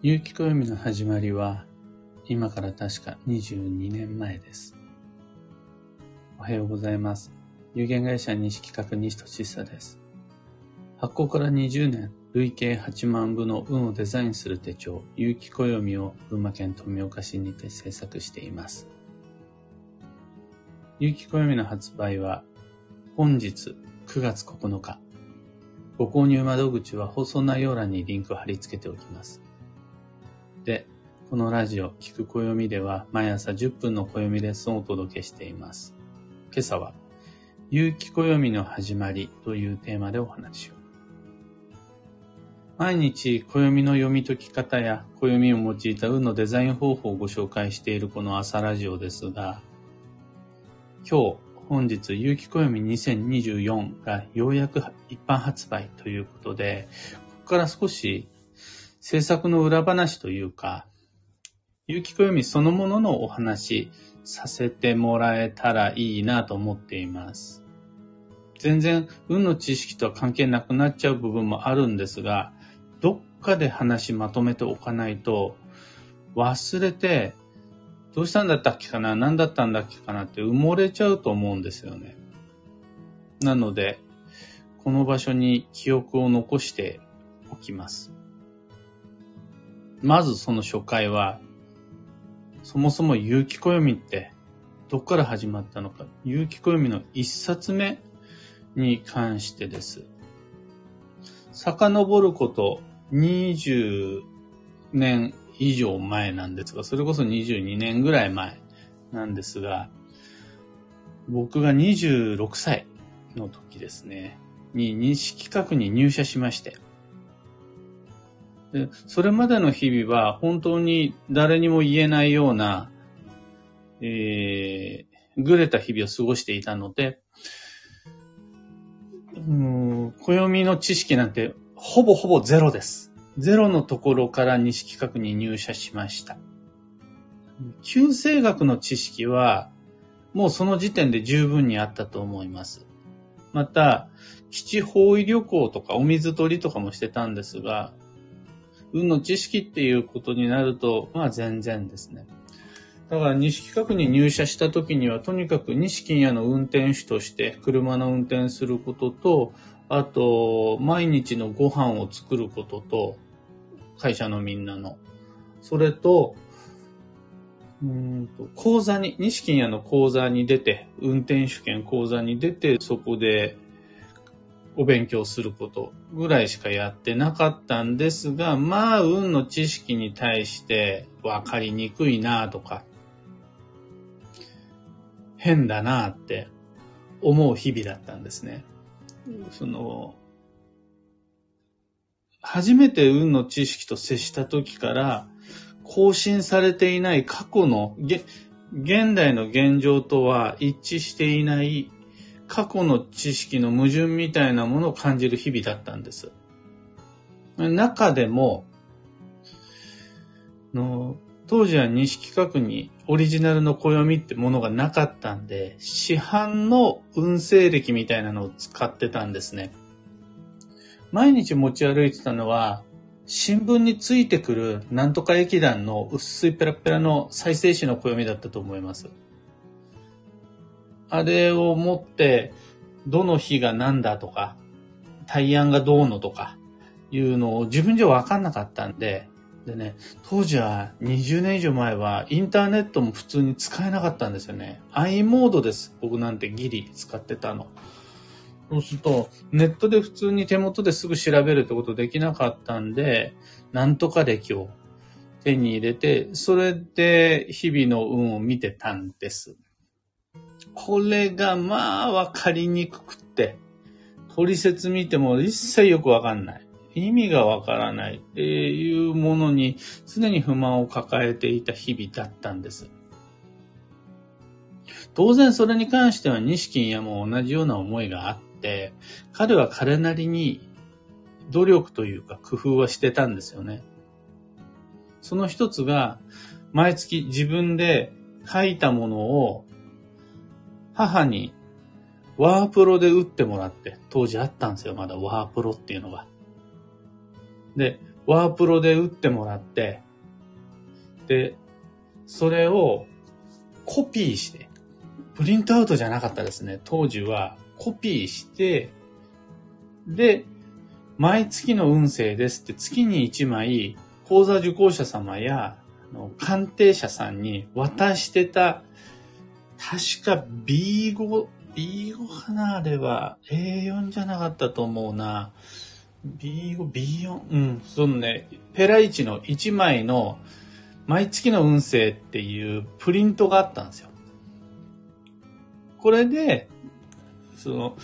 有機暦の始まりは、今から確か22年前です。おはようございます。有限会社西企画西俊久です。発行から20年、累計8万部の運をデザインする手帳、有機暦を群馬県富岡市にて制作しています。有機暦の発売は、本日9月9日。ご購入窓口は放送内容欄にリンクを貼り付けておきます。で、このラジオ、聞く暦では毎朝10分の暦レッスンをお届けしています。今朝は、有機暦の始まりというテーマでお話を。毎日暦の読み解き方や暦を用いた運のデザイン方法をご紹介しているこの朝ラジオですが、今日、本日、有機暦2024がようやく一般発売ということで、ここから少し制作の裏話というか、有機暦そのもののお話させてもらえたらいいなと思っています。全然運の知識とは関係なくなっちゃう部分もあるんですが、どっかで話まとめておかないと、忘れて、どうしたんだったっけかな何だったんだっけかなって埋もれちゃうと思うんですよね。なので、この場所に記憶を残しておきます。まずその初回は、そもそも有機暦ってどっから始まったのか、有機暦の一冊目に関してです。遡ること20年以上前なんですが、それこそ22年ぐらい前なんですが、僕が26歳の時ですね、に西企画に入社しまして、でそれまでの日々は本当に誰にも言えないような、えー、ぐれた日々を過ごしていたので、うん、暦の知識なんてほぼほぼゼロです。ゼロのところから西企画に入社しました。旧生学の知識は、もうその時点で十分にあったと思います。また、基地方位旅行とかお水取りとかもしてたんですが、運の知識っていうことになると、まあ全然ですね。だから西企画に入社した時には、とにかく西金屋の運転手として車の運転することと、あと、毎日のご飯を作ることと、会社のみんなの。それと、うんと講座に、西金屋の講座に出て、運転手兼講座に出て、そこでお勉強することぐらいしかやってなかったんですが、まあ、運の知識に対して分かりにくいなとか、変だなって思う日々だったんですね。その、初めて運の知識と接した時から、更新されていない過去の、現代の現状とは一致していない過去の知識の矛盾みたいなものを感じる日々だったんです。中でも、の当時は西企画にオリジナルの暦ってものがなかったんで、市販の運勢歴みたいなのを使ってたんですね。毎日持ち歩いてたのは、新聞についてくるなんとか駅団の薄いペラペラの再生紙の暦だったと思います。あれを持って、どの日が何だとか、対案がどうのとか、いうのを自分じゃわかんなかったんで、でね、当時は20年以上前はインターネットも普通に使えなかったんですよね。i モードです。僕なんてギリ使ってたの。そうすると、ネットで普通に手元ですぐ調べるってことできなかったんで、なんとか歴を手に入れて、それで日々の運を見てたんです。これがまあわかりにくくって、取説見ても一切よくわかんない。意味がわからないっていうものに常に不満を抱えていた日々だったんです。当然それに関しては錦やも同じような思いがあって、彼は彼なりに努力というか工夫はしてたんですよね。その一つが、毎月自分で書いたものを母にワープロで打ってもらって、当時あったんですよ、まだワープロっていうのが。で、ワープロで打ってもらって、で、それをコピーして、プリントアウトじゃなかったですね。当時はコピーして、で、毎月の運勢ですって月に1枚、講座受講者様や鑑定者さんに渡してた、確か B5、B5 かなあれは。A4 じゃなかったと思うな。B5、B4、うん、そのね、ペライチの1枚の毎月の運勢っていうプリントがあったんですよ。これで、その、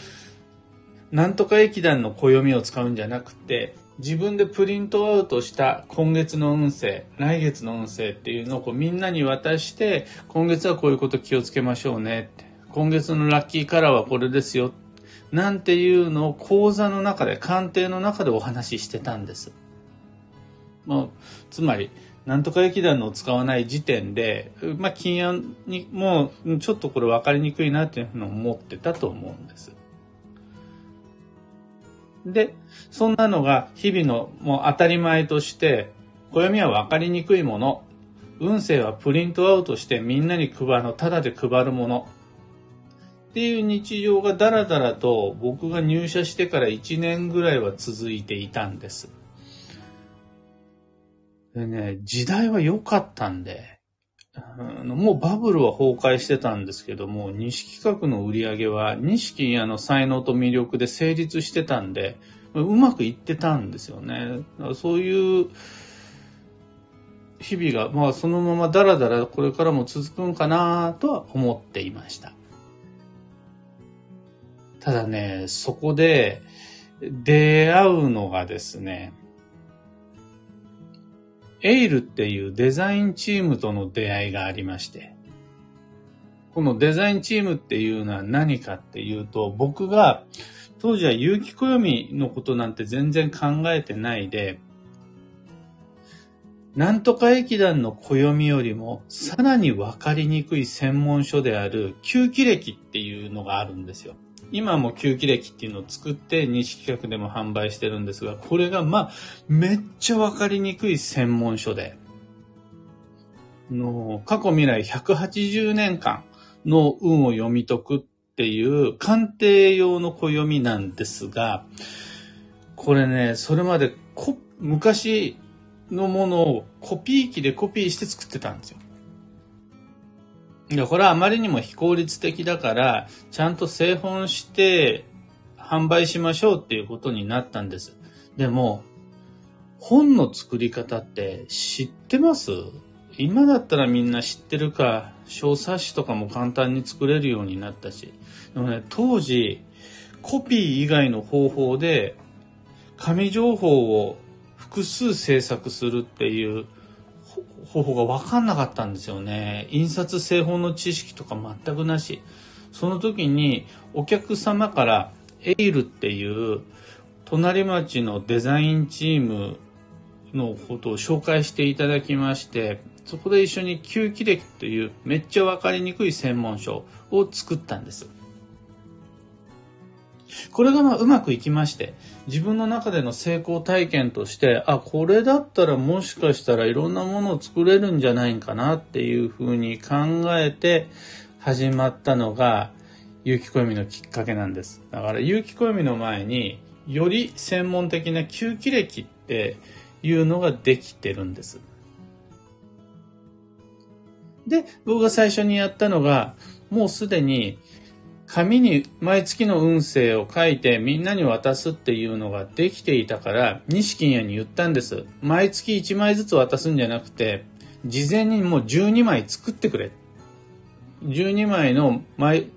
なんとか駅団の暦を使うんじゃなくて、自分でプリントアウトした今月の運勢、来月の運勢っていうのをこうみんなに渡して、今月はこういうこと気をつけましょうねって。今月のラッキーカラーはこれですよ。なんていうのを講座の中で、鑑定の中でお話ししてたんです。もう、つまり、なんとか駅団のを使わない時点で、まあ、禁案にもう、ちょっとこれ分かりにくいなっていうのを思ってたと思うんです。で、そんなのが日々のもう当たり前として、暦は分かりにくいもの、運勢はプリントアウトしてみんなに配るの、ただで配るもの。っていう日常がだらだらと僕が入社してから1年ぐらいは続いていたんです。でね、時代は良かったんで、もうバブルは崩壊してたんですけども、西企画の売り上げは西屋の才能と魅力で成立してたんで、うまくいってたんですよね。そういう日々が、まあそのままだらだらこれからも続くんかなとは思っていました。ただね、そこで出会うのがですね、エイルっていうデザインチームとの出会いがありまして、このデザインチームっていうのは何かっていうと、僕が当時は有機暦のことなんて全然考えてないで、なんとか駅団の暦よりもさらにわかりにくい専門書である吸気歴っていうのがあるんですよ。今も吸気歴っていうのを作って西企画でも販売してるんですが、これがまあ、めっちゃわかりにくい専門書で、の過去未来180年間の運を読み解くっていう鑑定用の暦なんですが、これね、それまで昔のものをコピー機でコピーして作ってたんですよ。いや、これはあまりにも非効率的だから、ちゃんと製本して販売しましょうっていうことになったんです。でも、本の作り方って知ってます？今だったらみんな知ってるか、小冊子とかも簡単に作れるようになったし。でもね、当時、コピー以外の方法で、紙情報を複数制作するっていう方法が分かんなかったんですよね。印刷製法の知識とか全くなし。その時にお客様からエイルっていう隣町のデザインチームのことを紹介していただきまして、そこで一緒に吸気歴というめっちゃ分かりにくい専門書を作ったんです。これがまあうまくいきまして、自分の中での成功体験として、あ、これだったらもしかしたらいろんなものを作れるんじゃないかなっていうふうに考えて始まったのが、有機暦のきっかけなんです。だから有機暦の前により専門的な吸気歴っていうのができてるんです。で、僕が最初にやったのが、もうすでに紙に毎月の運勢を書いてみんなに渡すっていうのができていたから、西金谷に言ったんです。毎月1枚ずつ渡すんじゃなくて、事前にもう12枚作ってくれ。12枚の毎、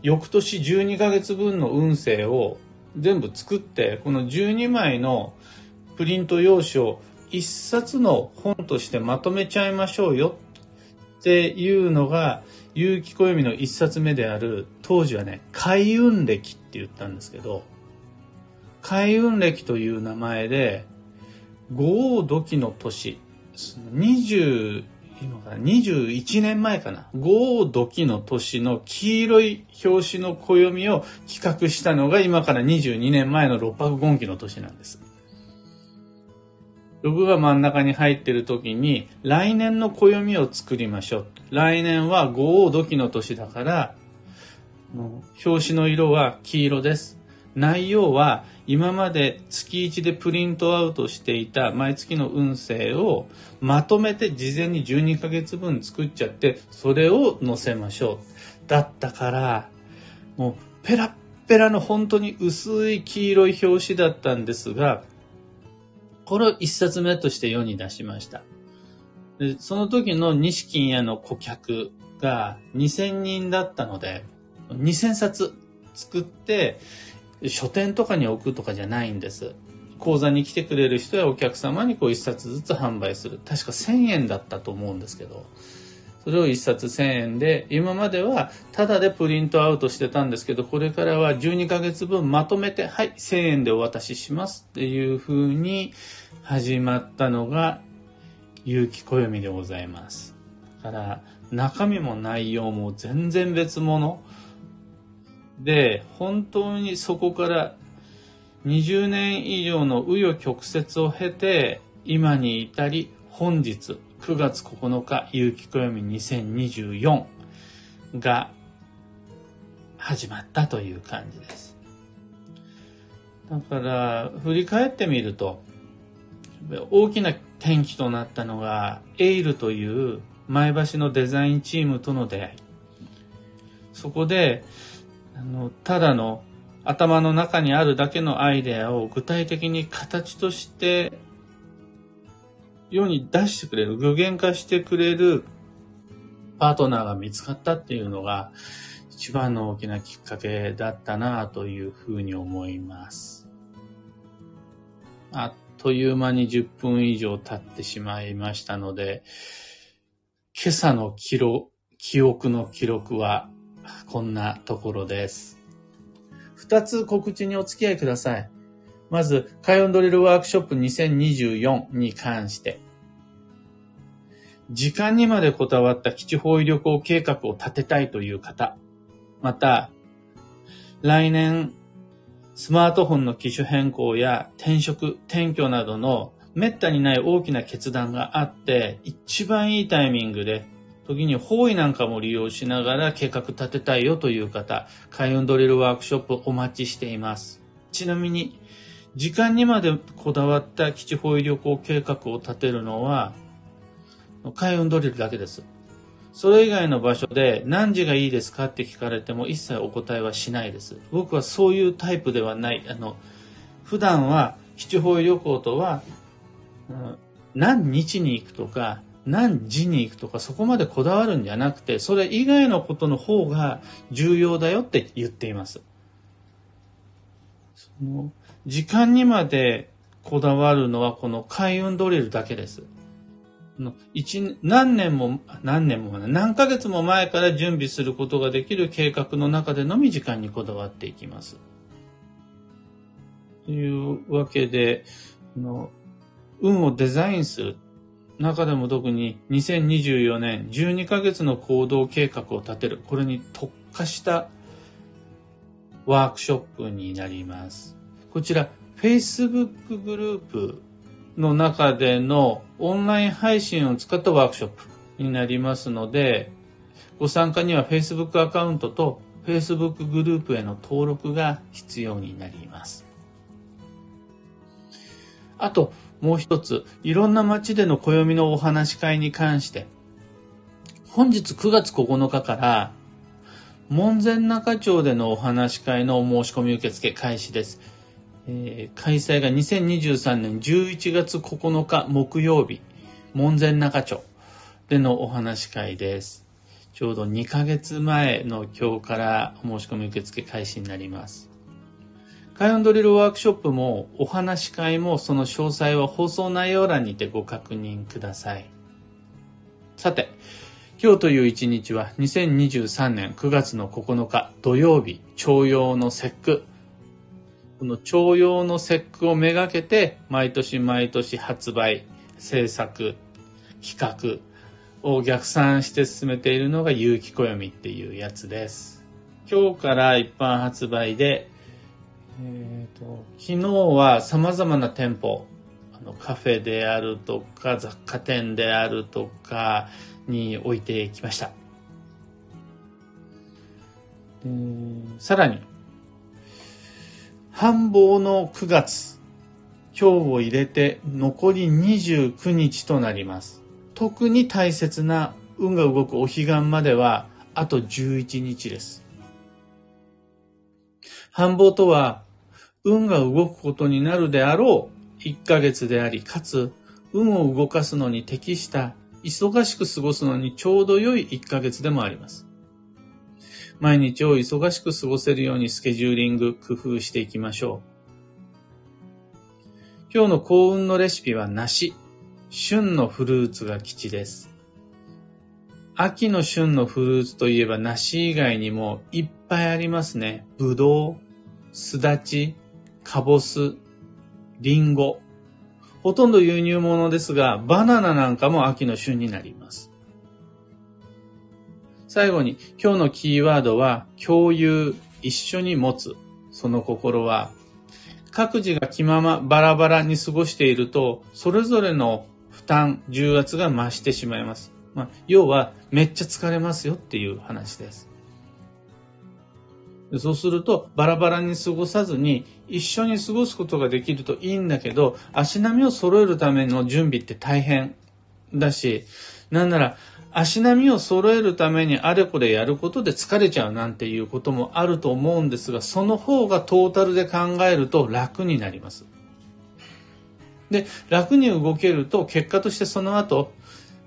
翌年12ヶ月分の運勢を全部作って、この12枚のプリント用紙を一冊の本としてまとめちゃいましょうよっていうのが、結城暦の一冊目である、当時はね、開運歴って言ったんですけど、開運歴という名前で、五王土器の年、20、今かな、21年前かな、五王土器の年の黄色い表紙の暦を企画したのが今から22年前の六白権期の年なんです。ログが真ん中に入っている時に、来年の暦を作りましょう。来年は五王土器の年だから、表紙の色は黄色です。内容は今まで月1でプリントアウトしていた毎月の運勢をまとめて事前に12ヶ月分作っちゃってそれを載せましょう。だったからもうペラッペラの本当に薄い黄色い表紙だったんですがこれを一冊目として世に出しました。でその時の西金屋の顧客が2000人だったので2000冊作って書店とかに置くとかじゃないんです。講座に来てくれる人やお客様にこう一冊ずつ販売する。確か1000円だったと思うんですけど、それを一冊1000円で、今まではタダでプリントアウトしてたんですけど、これからは12ヶ月分まとめて、はい、1000円でお渡ししますっていう風に始まったのが、有機暦でございます。だから、中身も内容も全然別物。で、本当にそこから20年以上の紆余曲折を経て、今に至り、本日9月9日、有機暦2024が始まったという感じです。だから、振り返ってみると、大きな転機となったのが、エイルという前橋のデザインチームとの出会い。そこで、あの、ただの頭の中にあるだけのアイデアを具体的に形として世に出してくれる、具現化してくれるパートナーが見つかったっていうのが一番の大きなきっかけだったなというふうに思います。あっという間に10分以上経ってしまいましたので、今朝の記録、記憶の記録はこんなところです。二つ告知にお付き合いください。まず、カイオンドリルワークショップ2024に関して、時間にまでこだわった基地方位旅行計画を立てたいという方、また、来年、スマートフォンの機種変更や転職、転居などの滅多にない大きな決断があって、一番いいタイミングで時に方位なんかも利用しながら計画立てたいよという方、開運ドリルワークショップお待ちしています。ちなみに、時間にまでこだわった基地方位旅行計画を立てるのは、開運ドリルだけです。それ以外の場所で何時がいいですかって聞かれても一切お答えはしないです。僕はそういうタイプではない。あの、普段は基地方旅行とは、何日に行くとか、何時に行くとかそこまでこだわるんじゃなくて、それ以外のことの方が重要だよって言っています。その時間にまでこだわるのはこの開運ドリルだけです。一何年も、何年も、何ヶ月も前から準備することができる計画の中でのみ時間にこだわっていきます。というわけで、の運をデザインする。中でも特に2024年12ヶ月の行動計画を立てる。これに特化したワークショップになります。こちら、Facebook グループの中でのオンライン配信を使ったワークショップになりますので、ご参加には Facebook アカウントと Facebook グループへの登録が必要になります。あと、もう一つ、いろんな街での暦のお話し会に関して、本日9月9日から、門前仲町でのお話し会のお申し込み受付開始です。えー、開催が2023年11月9日木曜日、門前仲町でのお話会です。ちょうど2ヶ月前の今日からお申し込み受付開始になります。開運ドリルワークショップもお話し会もその詳細は放送内容欄にてご確認ください。さて、今日という一日は2023年9月の9日土曜日、徴用の節句。この徴用の節句をめがけて毎年毎年発売、制作、企画を逆算して進めているのが有機暦っていうやつです。今日から一般発売でえーと、昨日は様々な店舗、あのカフェであるとか雑貨店であるとかに置いてきました。さらに、繁忙の9月、今日を入れて残り29日となります。特に大切な運が動くお彼岸まではあと11日です。繁忙とは運が動くことになるであろう1ヶ月であり、かつ運を動かすのに適した忙しく過ごすのにちょうど良い1ヶ月でもあります。毎日を忙しく過ごせるようにスケジューリング、工夫していきましょう。今日の幸運のレシピは梨。旬のフルーツが吉です。秋の旬のフルーツといえば梨以外にもいっぱいありますね。ぶどう、すだち、かぼす、りんご。ほとんど輸入物ですが、バナナなんかも秋の旬になります。最後に、今日のキーワードは、共有、一緒に持つ。その心は、各自が気ままバラバラに過ごしていると、それぞれの負担、重圧が増してしまいます。まあ、要は、めっちゃ疲れますよっていう話です。そうすると、バラバラに過ごさずに、一緒に過ごすことができるといいんだけど、足並みを揃えるための準備って大変だし、なんなら、足並みを揃えるためにあれこれやることで疲れちゃうなんていうこともあると思うんですが、その方がトータルで考えると楽になります。で、楽に動けると結果としてその後、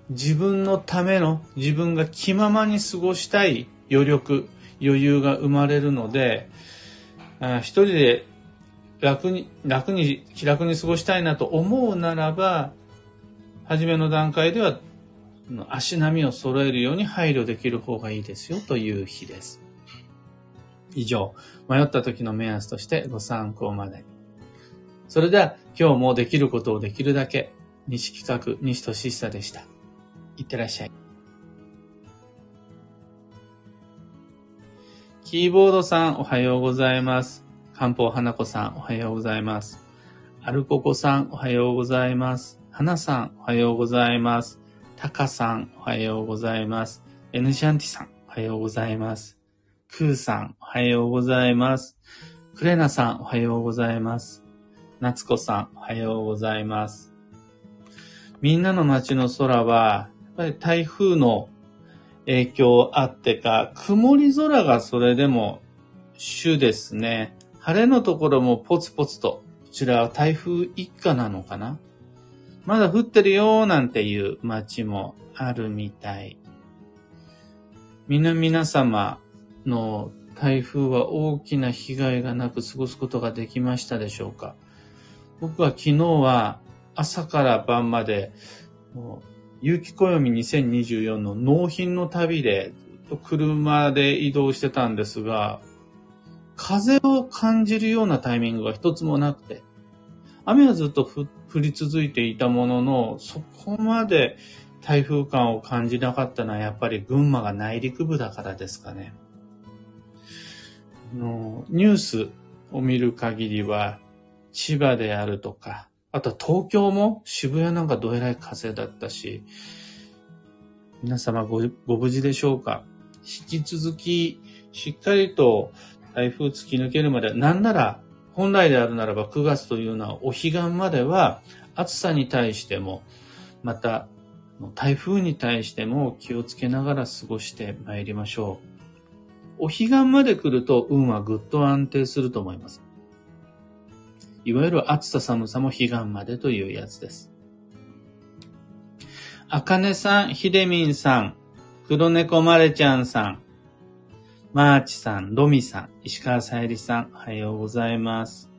自分のための自分が気ままに過ごしたい余力、余裕が生まれるので、あ一人で楽に、楽に、気楽に過ごしたいなと思うならば、初めの段階では足並みを揃えるように配慮できる方がいいですよという日です。以上、迷った時の目安としてご参考までに。それでは今日もできることをできるだけ、西企画西俊久でした。いってらっしゃい。キーボードさんおはようございます。漢方花子さんおはようございます。アルココさんおはようございます。花さんおはようございます。タカさん、おはようございます。エヌシャンティさん、おはようございます。クーさん、おはようございます。クレナさん、おはようございます。ナツコさん、おはようございます。みんなの街の空は、やっぱり台風の影響あってか、曇り空がそれでも主ですね。晴れのところもポツポツと、こちらは台風一過なのかな？まだ降ってるよなんていう街もあるみたい。皆皆様の台風は大きな被害がなく過ごすことができましたでしょうか？僕は昨日は朝から晩まで、有機暦2024の納品の旅でずっと車で移動してたんですが、風を感じるようなタイミングが一つもなくて、雨はずっと降っ降り続いていたものの、そこまで台風感を感じなかったのはやっぱり群馬が内陸部だからですかね。のニュースを見る限りは、千葉であるとか、あと東京も渋谷なんかどえらい風だったし、皆様ごご無事でしょうか引き続き、しっかりと台風突き抜けるまで、なんなら本来であるならば9月というのはお彼岸までは暑さに対しても、また台風に対しても気をつけながら過ごしてまいりましょう。お彼岸まで来ると運はぐっと安定すると思います。いわゆる暑さ寒さも彼岸までというやつです。あかねさん、ひでみんさん、黒猫まれちゃんさん、マーチさん、ロミさん、石川さゆりさん、おはようございます。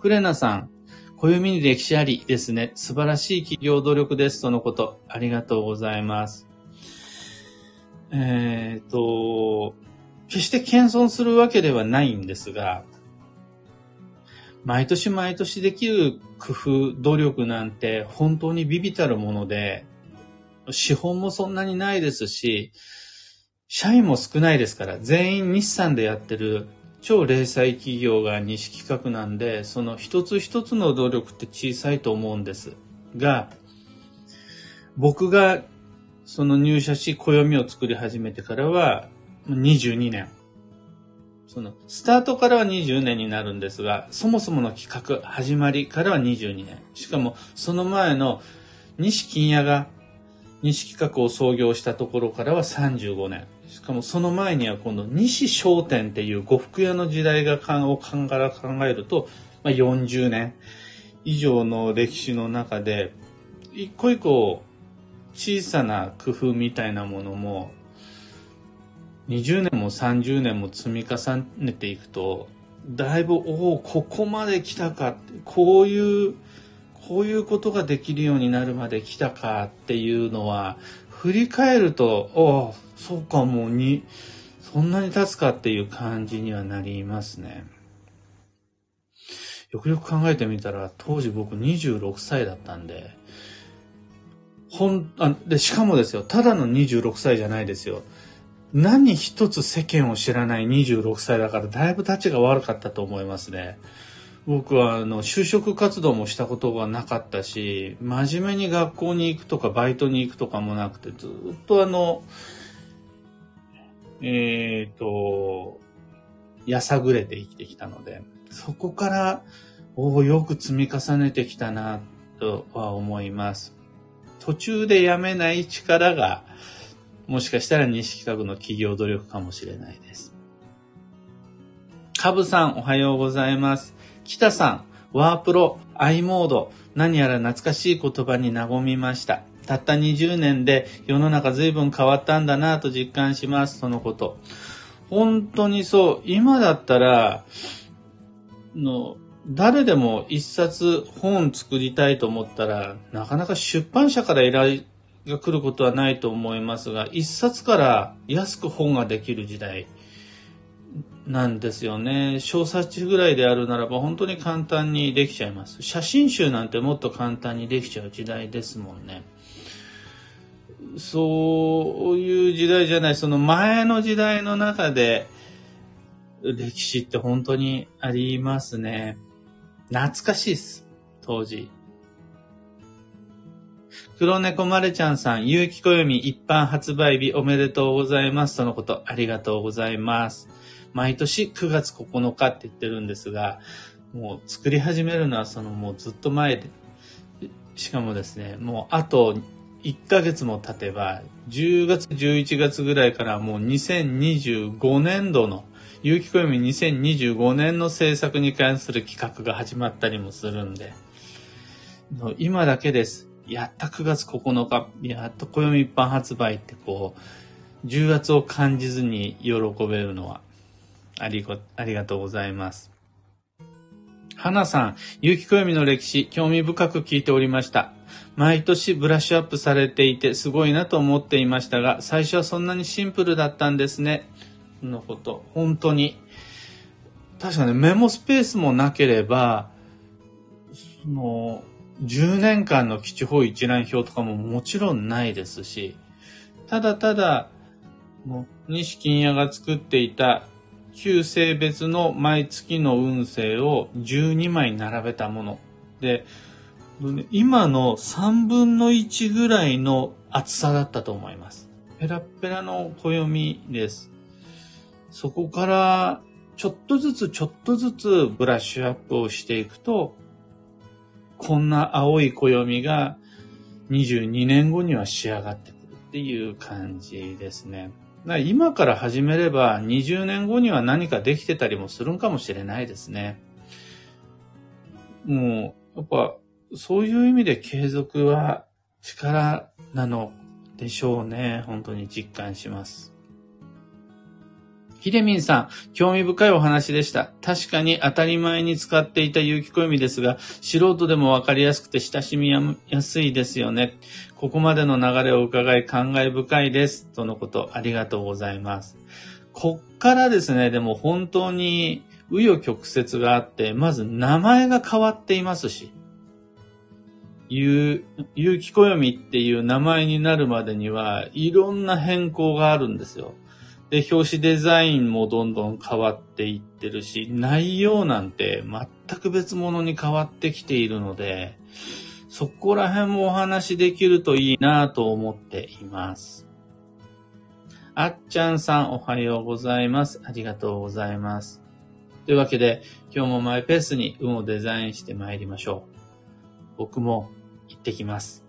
クレナさん、暦に歴史ありですね。素晴らしい企業努力です。とのこと。ありがとうございます。えっ、と、決して謙遜するわけではないんですが、毎年毎年できる工夫、努力なんて本当にビビたるもので、資本もそんなにないですし、社員も少ないですから、全員日産でやってる超零細企業が西企画なんで、その一つ一つの努力って小さいと思うんです。が、僕がその入社し暦を作り始めてからは22年。その、スタートからは20年になるんですが、そもそもの企画、始まりからは22年。しかも、その前の西金屋が西企画を創業したところからは35年。かもその前には今度西商店っていう呉服屋の時代がかを考えると、まあ、40年以上の歴史の中で、一個一個小さな工夫みたいなものも、20年も30年も積み重ねていくと、だいぶ、おお、ここまで来たかって、こういうこういうことができるようになるまで来たかっていうのは、振り返ると、おそうか、もうに、そんなに経つかっていう感じにはなりますね。よくよく考えてみたら、当時僕26歳だったんで、ほん、あ、で、しかもですよ、ただの26歳じゃないですよ。何一つ世間を知らない26歳だから、だいぶ立ちが悪かったと思いますね。僕はあの就職活動もしたことがなかったし真面目に学校に行くとかバイトに行くとかもなくてずっとあのえっ、ー、とやさぐれて生きてきたのでそこからおよく積み重ねてきたなとは思います。途中でやめない力がもしかしたら西企画の企業努力かもしれないです。カブさんおはようございます。北さん、ワープロ、i モード、何やら懐かしい言葉に和みました。たった20年で世の中随分変わったんだなと実感します、そのこと。本当にそう、今だったら、の、誰でも一冊本作りたいと思ったら、なかなか出版社から依頼が来ることはないと思いますが、一冊から安く本ができる時代なんですよね。小冊子ぐらいであるならば本当に簡単にできちゃいます。写真集なんてもっと簡単にできちゃう時代ですもんね。そういう時代じゃない、その前の時代の中で歴史って本当にありますね。懐かしいです。当時。黒猫まれちゃんさん、有機暦一般発売日おめでとうございます。とのこと、ありがとうございます。毎年9月9日って言ってるんですが、もう作り始めるのはそのもうずっと前で、しかもですね、もうあと1ヶ月も経てば、10月、11月ぐらいからもう2025年度の、有機暦2025年の制作に関する企画が始まったりもするんで、今だけです。やった9月9日、やっと暦一般発売ってこう、10月を感じずに喜べるのは、ありが、ありがとうございます。花さん、有機暦の歴史、興味深く聞いておりました。毎年ブラッシュアップされていてすごいなと思っていましたが、最初はそんなにシンプルだったんですね。のこと、本当に。確かにメモスペースもなければ、その、10年間の基地方一覧表とかももちろんないですし、ただただ、もう、西金屋が作っていた旧性別の毎月の運勢を12枚並べたもの。で、今の3分の1ぐらいの厚さだったと思います。ペラペラの暦です。そこからちょっとずつちょっとずつブラッシュアップをしていくと、こんな青い暦が22年後には仕上がってくるっていう感じですね。今から始めれば20年後には何かできてたりもするんかもしれないですね。もう、やっぱ、そういう意味で継続は力なのでしょうね。本当に実感します。ひでみんさん、興味深いお話でした。確かに当たり前に使っていた有機暦ですが、素人でもわかりやすくて親しみやすいですよね。ここまでの流れを伺い感慨深いです。とのこと、ありがとうございます。こっからですね、でも本当に紆余曲折があって、まず名前が変わっていますし、有機暦っていう名前になるまでには、いろんな変更があるんですよ。で、表紙デザインもどんどん変わっていってるし、内容なんて全く別物に変わってきているので、そこら辺もお話しできるといいなと思っています。あっちゃんさんおはようございます。ありがとうございます。というわけで、今日もマイペースに運をデザインして参りましょう。僕も行ってきます。